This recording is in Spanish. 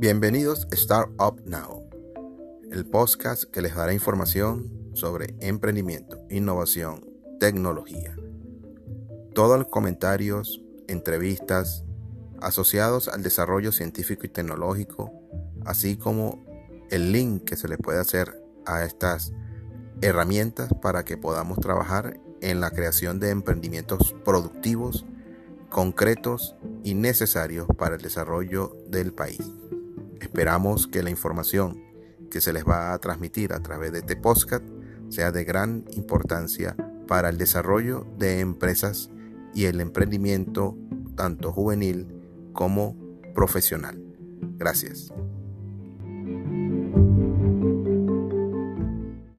Bienvenidos a Startup Now, el podcast que les dará información sobre emprendimiento, innovación, tecnología. Todos los comentarios, entrevistas asociados al desarrollo científico y tecnológico, así como el link que se le puede hacer a estas herramientas para que podamos trabajar en la creación de emprendimientos productivos, concretos y necesarios para el desarrollo del país. Esperamos que la información que se les va a transmitir a través de este podcast sea de gran importancia para el desarrollo de empresas y el emprendimiento tanto juvenil como profesional. Gracias.